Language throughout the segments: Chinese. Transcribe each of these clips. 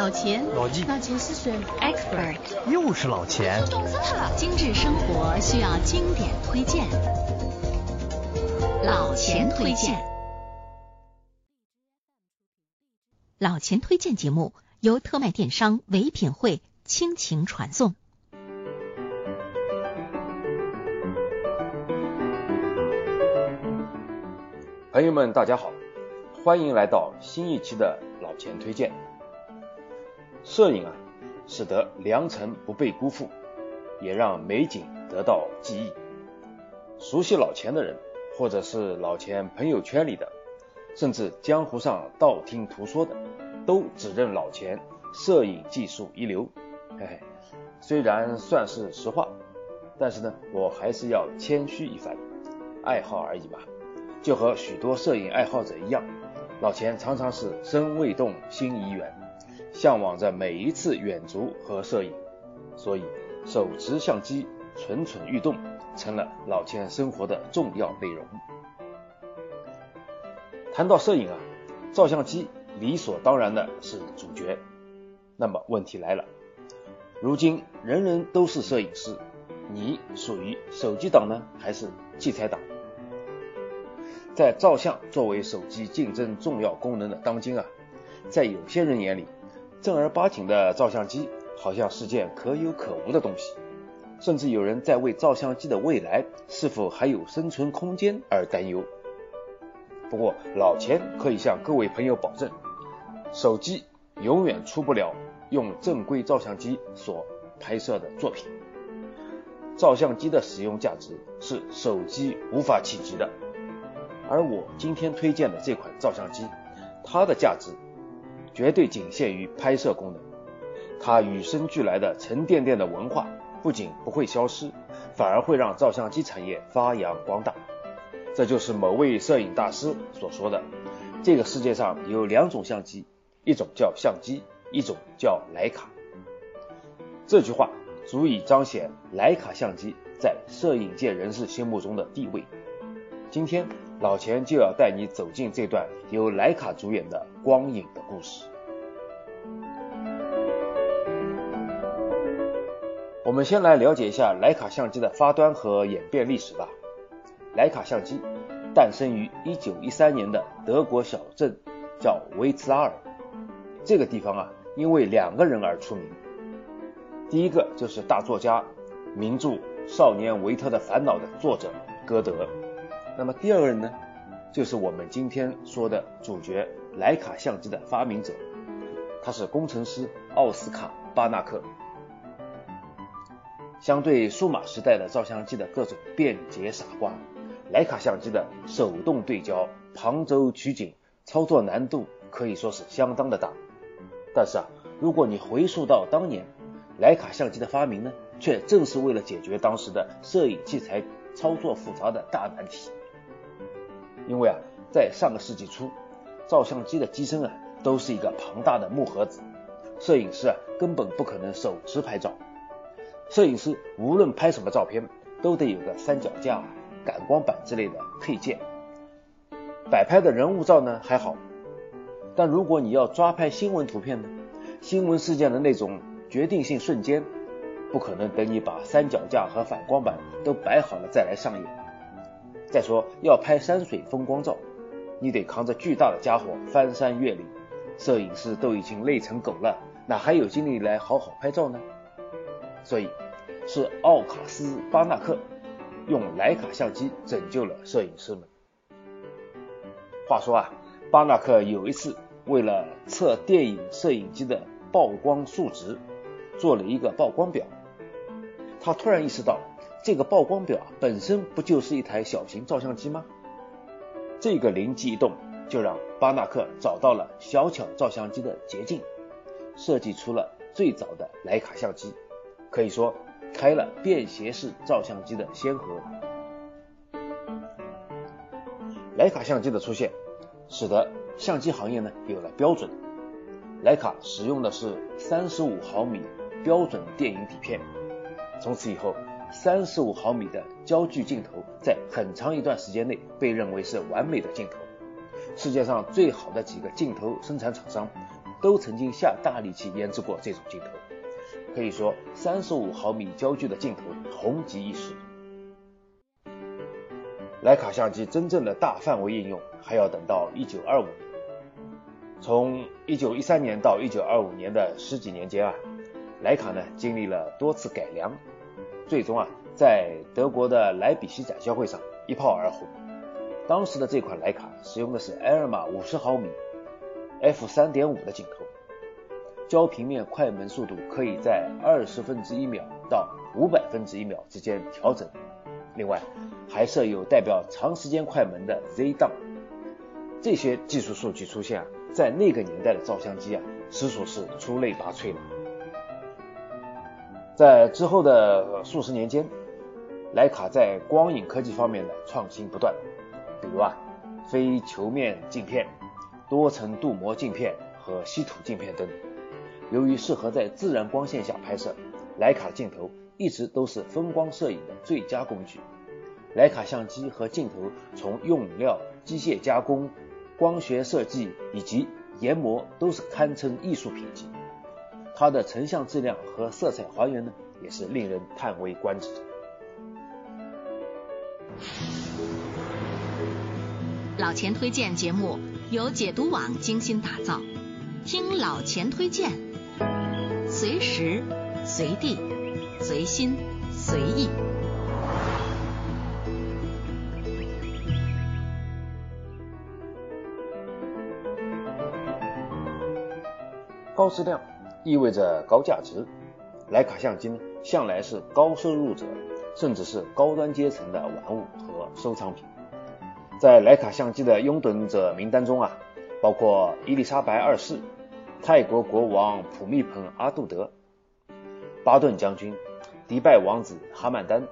老钱，老纪，老钱是谁？Expert，又是老钱。冻死他了！精致生活需要经典推荐，老钱推荐。老钱推荐节目由特卖电商唯品会倾情传送。朋友们，大家好，欢迎来到新一期的老钱推荐。摄影啊，使得良辰不被辜负，也让美景得到记忆。熟悉老钱的人，或者是老钱朋友圈里的，甚至江湖上道听途说的，都指认老钱摄影技术一流。嘿嘿，虽然算是实话，但是呢，我还是要谦虚一番，爱好而已嘛。就和许多摄影爱好者一样，老钱常常是身未动，心已远，向往着每一次远足和摄影，所以手持相机蠢蠢欲动成了老钱生活的重要内容。谈到摄影啊，照相机理所当然的是主角。那么问题来了，如今人人都是摄影师，你属于手机党呢，还是器材党？在照相作为手机竞争重要功能的当今啊，在有些人眼里，正儿八经的照相机好像是件可有可无的东西，甚至有人在为照相机的未来是否还有生存空间而担忧。不过老钱可以向各位朋友保证，手机永远出不了用正规照相机所拍摄的作品。照相机的使用价值是手机无法企及的。而我今天推荐的这款照相机，它的价值绝对仅限于拍摄功能。它与生俱来的沉甸甸的文化不仅不会消失，反而会让照相机产业发扬光大。这就是某位摄影大师所说的：“这个世界上有两种相机，一种叫相机，一种叫徕卡。”这句话足以彰显徕卡相机在摄影界人士心目中的地位。今天。老钱就要带你走进这段由徕卡主演的光影的故事。我们先来了解一下徕卡相机的发端和演变历史吧。徕卡相机诞生于1913年的德国小镇，叫维茨拉尔。这个地方啊，因为两个人而出名。第一个就是大作家、名著《少年维特的烦恼》的作者歌德。那么第二个人呢，就是我们今天说的主角徕卡相机的发明者，他是工程师奥斯卡巴纳克。相对数码时代的照相机的各种便捷傻瓜，徕卡相机的手动对焦、旁轴取景，操作难度可以说是相当的大。但是啊，如果你回溯到当年，徕卡相机的发明呢，却正是为了解决当时的摄影器材操作复杂的大难题。因为啊，在上个世纪初，照相机的机身啊都是一个庞大的木盒子，摄影师啊根本不可能手持拍照。摄影师无论拍什么照片，都得有个三脚架、感光板之类的配件。摆拍的人物照呢还好，但如果你要抓拍新闻图片呢，新闻事件的那种决定性瞬间，不可能等你把三脚架和反光板都摆好了再来上演。再说要拍山水风光照，你得扛着巨大的家伙翻山越岭，摄影师都已经累成狗了，哪还有精力来好好拍照呢？所以是奥卡斯巴纳克用徕卡相机拯救了摄影师们。话说啊，巴纳克有一次为了测电影摄影机的曝光数值，做了一个曝光表，他突然意识到。这个曝光表本身不就是一台小型照相机吗？这个灵机一动，就让巴纳克找到了小巧照相机的捷径，设计出了最早的徕卡相机，可以说开了便携式照相机的先河。徕卡相机的出现，使得相机行业呢有了标准。徕卡使用的是三十五毫米标准电影底片，从此以后。三十五毫米的焦距镜头，在很长一段时间内被认为是完美的镜头。世界上最好的几个镜头生产厂商，都曾经下大力气研制过这种镜头，可以说三十五毫米焦距的镜头红极一时。徕卡相机真正的大范围应用还要等到一九二五年。从一九一三年到一九二五年的十几年间啊，徕卡呢经历了多次改良，最终啊在德国的莱比锡展销会上一炮而红。当时的这款徕卡使用的是埃尔玛五十毫米 f 三点五的镜头，焦平面快门速度可以在二十分之一秒到五百分之一秒之间调整。另外，还设有代表长时间快门的 Z 档。这些技术数据出现啊，在那个年代的照相机啊，实属是出类拔萃了。在之后的数十年间，徕卡在光影科技方面的创新不断，比如啊，非球面镜片、多层镀膜镜片和稀土镜片等。由于适合在自然光线下拍摄，徕卡镜头。一直都是风光摄影的最佳工具。徕卡相机和镜头从用料、机械加工、光学设计以及研磨都是堪称艺术品级。它的成像质量和色彩还原呢，也是令人叹为观止。老钱推荐节目由解读网精心打造，听老钱推荐，随时随地。随心随意，高质量意味着高价值。徕卡相机呢，向来是高收入者，甚至是高端阶层的玩物和收藏品。在徕卡相机的拥趸者名单中啊，包括伊丽莎白二世、泰国国王普密蓬阿杜德、巴顿将军。迪拜王子哈曼丹，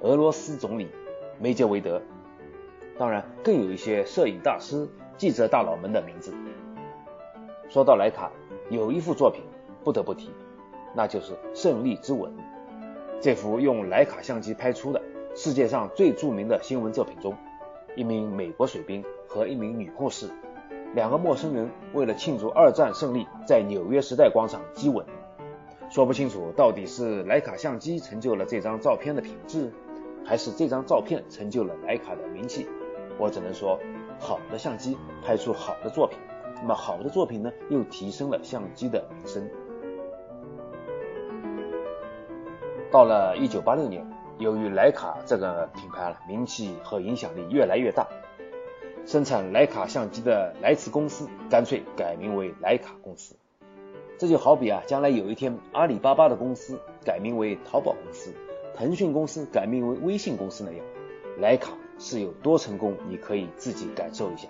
俄罗斯总理梅杰维德，当然更有一些摄影大师、记者大佬们的名字。说到徕卡，有一幅作品不得不提，那就是《胜利之吻》。这幅用徕卡相机拍出的世界上最著名的新闻作品中，一名美国水兵和一名女护士，两个陌生人为了庆祝二战胜利，在纽约时代广场激吻。说不清楚到底是徕卡相机成就了这张照片的品质，还是这张照片成就了徕卡的名气。我只能说，好的相机拍出好的作品，那么好的作品呢，又提升了相机的名声。到了一九八六年，由于徕卡这个品牌名气和影响力越来越大，生产徕卡相机的莱茨公司干脆改名为徕卡公司。这就好比啊，将来有一天阿里巴巴的公司改名为淘宝公司，腾讯公司改名为微信公司那样，徕卡是有多成功，你可以自己感受一下。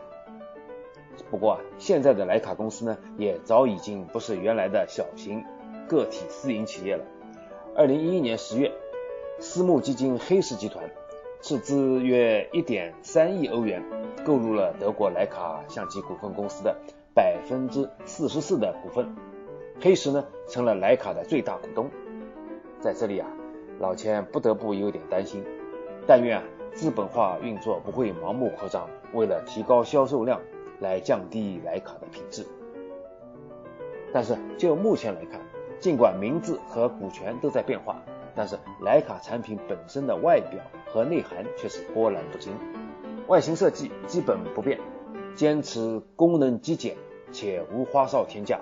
不过啊，现在的徕卡公司呢，也早已经不是原来的小型个体私营企业了。二零一一年十月，私募基金黑石集团斥资约一点三亿欧元，购入了德国徕卡相机股份公司的百分之四十四的股份。黑石呢成了徕卡的最大股东，在这里啊，老钱不得不有点担心，但愿啊资本化运作不会盲目扩张，为了提高销售量来降低徕卡的品质。但是就目前来看，尽管名字和股权都在变化，但是徕卡产品本身的外表和内涵却是波澜不惊，外形设计基本不变，坚持功能极简且无花哨添加。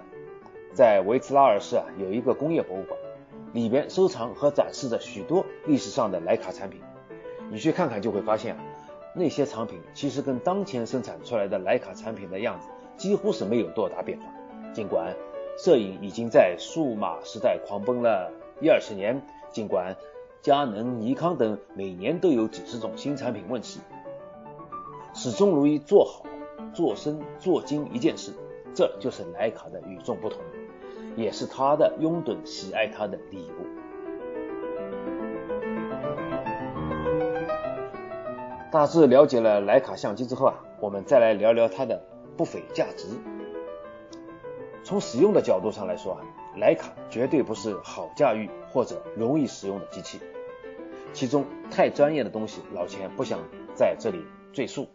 在维茨拉尔市啊，有一个工业博物馆，里边收藏和展示着许多历史上的徕卡产品。你去看看就会发现啊，那些藏品其实跟当前生产出来的徕卡产品的样子几乎是没有多大变化。尽管摄影已经在数码时代狂奔了一二十年，尽管佳能、尼康等每年都有几十种新产品问世，始终如一做好、做深、做精一件事，这就是徕卡的与众不同。也是他的拥趸喜爱他的理由。大致了解了徕卡相机之后啊，我们再来聊聊它的不菲价值。从使用的角度上来说啊，徕卡绝对不是好驾驭或者容易使用的机器，其中太专业的东西老钱不想在这里赘述。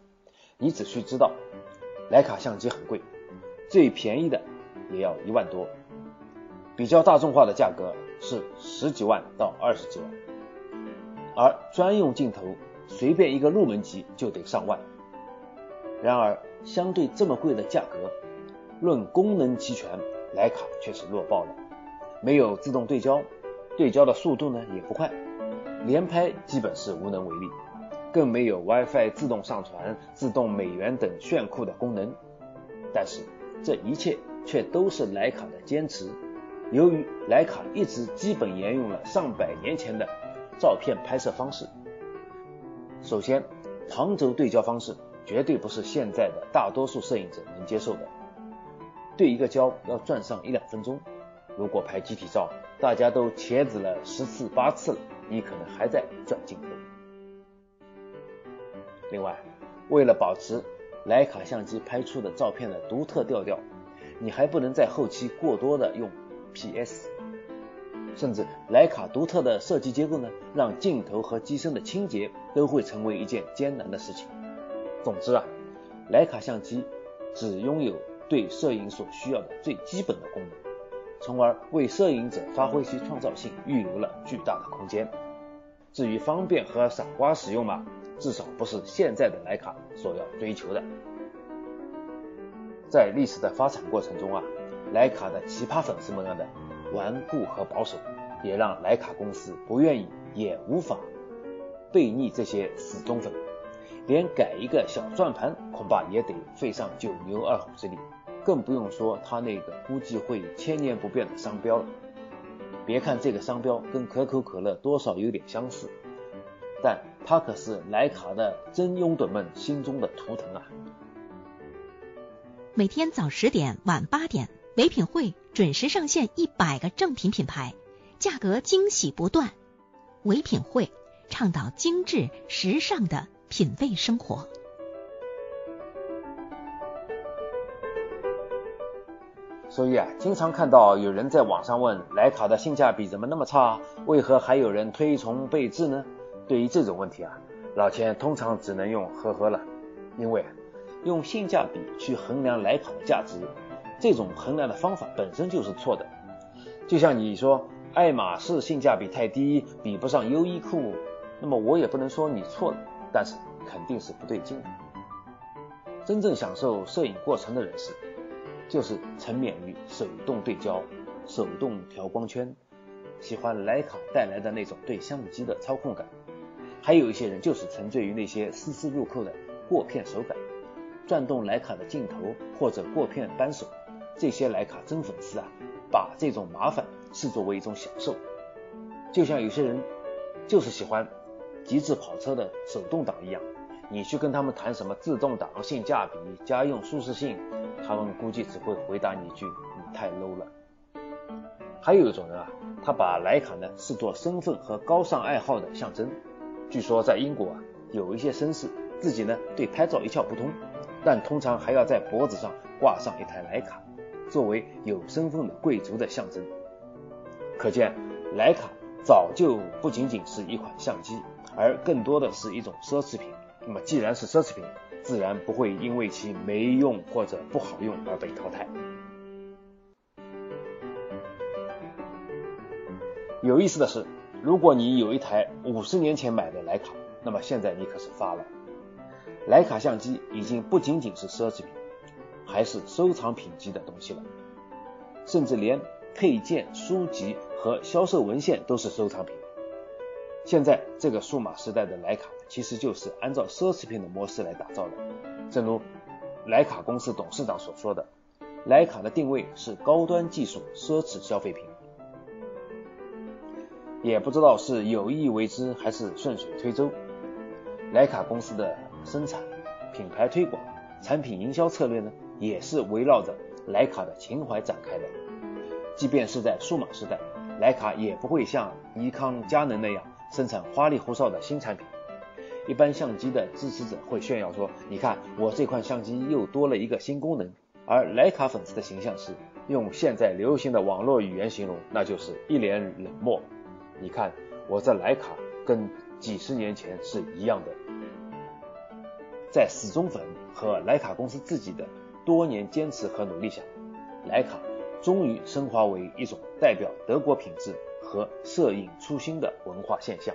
你只需知道，徕卡相机很贵，最便宜的。也要一万多。比较大众化的价格是十几万到二十几万，而专用镜头随便一个入门级就得上万。然而，相对这么贵的价格，论功能齐全，徕卡却是弱爆了。没有自动对焦，对焦的速度呢也不快，连拍基本是无能为力，更没有 WiFi 自动上传、自动美颜等炫酷的功能。但是这一切却都是徕卡的坚持。由于徕卡一直基本沿用了上百年前的照片拍摄方式，首先，旁轴对焦方式。绝对不是现在的大多数摄影者能接受的。对一个焦要转上一两分钟，如果拍集体照，大家都茄子了十次八次了，你可能还在转镜头。另外，为了保持徕卡相机拍出的照片的独特调调，你还不能在后期过多的用 PS。甚至徕卡独特的设计结构呢，让镜头和机身的清洁都会成为一件艰难的事情。总之啊，徕卡相机只拥有对摄影所需要的最基本的功能，从而为摄影者发挥其创造性预留了巨大的空间。至于方便和傻瓜使用嘛，至少不是现在的徕卡所要追求的。在历史的发展过程中啊，徕卡的奇葩粉丝们的顽固和保守，也让徕卡公司不愿意也无法背逆这些死忠粉。连改一个小转盘，恐怕也得费上九牛二虎之力，更不用说它那个估计会千年不变的商标了。别看这个商标跟可口可乐多少有点相似，但它可是徕卡的真拥趸们心中的图腾啊！每天早十点晚八点，唯品会准时上线一百个正品品牌，价格惊喜不断。唯品会倡导精致时尚的。品味生活。所以啊，经常看到有人在网上问徕卡的性价比怎么那么差？为何还有人推崇备至呢？对于这种问题啊，老钱通常只能用呵呵了，因为用性价比去衡量徕卡的价值，这种衡量的方法本身就是错的。就像你说爱马仕性价比太低，比不上优衣库，那么我也不能说你错了。但是肯定是不对劲的。真正享受摄影过程的人士，就是沉湎于手动对焦、手动调光圈，喜欢徕卡带来的那种对相机的操控感。还有一些人就是沉醉于那些丝丝入扣的过片手感，转动徕卡的镜头或者过片扳手。这些徕卡真粉丝啊，把这种麻烦视作为一种享受。就像有些人就是喜欢。极致跑车的手动挡一样，你去跟他们谈什么自动挡性价比、家用舒适性，他们估计只会回答你一句：“你太 low 了。”还有一种人啊，他把徕卡呢视作身份和高尚爱好的象征。据说在英国啊，有一些绅士自己呢对拍照一窍不通，但通常还要在脖子上挂上一台徕卡，作为有身份的贵族的象征。可见徕卡早就不仅仅是一款相机。而更多的是一种奢侈品。那么既然是奢侈品，自然不会因为其没用或者不好用而被淘汰。有意思的是，如果你有一台五十年前买的徕卡，那么现在你可是发了。徕卡相机已经不仅仅是奢侈品，还是收藏品级的东西了，甚至连配件、书籍和销售文献都是收藏品。现在这个数码时代的徕卡，其实就是按照奢侈品的模式来打造的。正如徕卡公司董事长所说的，徕卡的定位是高端技术奢侈消费品。也不知道是有意为之还是顺水推舟，徕卡公司的生产、品牌推广、产品营销策略呢，也是围绕着徕卡的情怀展开的。即便是在数码时代，徕卡也不会像尼康、佳能那样。生产花里胡哨的新产品，一般相机的支持者会炫耀说：“你看，我这款相机又多了一个新功能。”而徕卡粉丝的形象是用现在流行的网络语言形容，那就是一脸冷漠。你看，我这徕卡跟几十年前是一样的。在死忠粉和徕卡公司自己的多年坚持和努力下，徕卡终于升华为一种代表德国品质和摄影初心的文化现象。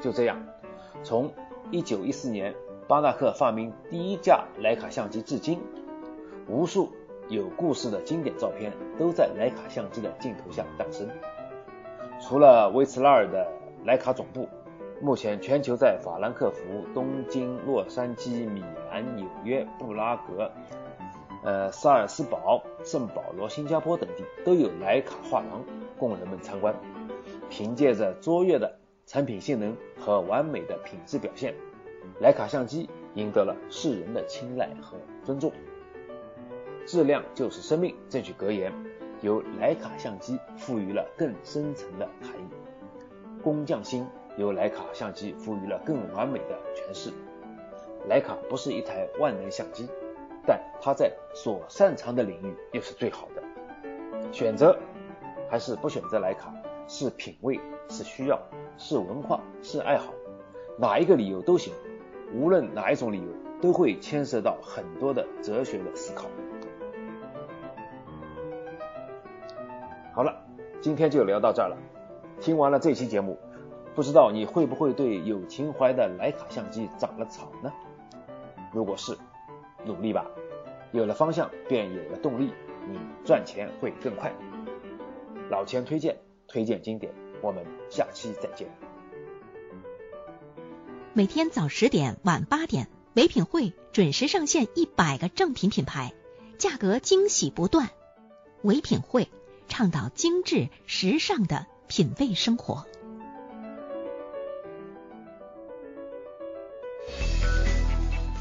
就这样，从1914年巴纳克发明第一架徕卡相机至今，无数有故事的经典照片都在徕卡相机的镜头下诞生。除了维茨拉尔的徕卡总部，目前全球在法兰克福、东京、洛杉矶、米兰、纽约、布拉格、呃萨尔斯堡、圣保罗、新加坡等地都有徕卡画廊供人们参观。凭借着卓越的产品性能和完美的品质表现，徕卡相机赢得了世人的青睐和尊重。质量就是生命这句格言，由徕卡相机赋予了更深层的含义。工匠心由徕卡相机赋予了更完美的诠释。徕卡不是一台万能相机，但他在所擅长的领域又是最好的。选择还是不选择徕卡，是品味，是需要。是文化，是爱好，哪一个理由都行。无论哪一种理由，都会牵涉到很多的哲学的思考。好了，今天就聊到这儿了。听完了这期节目，不知道你会不会对有情怀的徕卡相机长了草呢？如果是，努力吧，有了方向便有了动力，你赚钱会更快。老钱推荐，推荐经典。我们下期再见。每天早十点晚八点，唯品会准时上线一百个正品品牌，价格惊喜不断。唯品会倡导精致时尚的品味生活。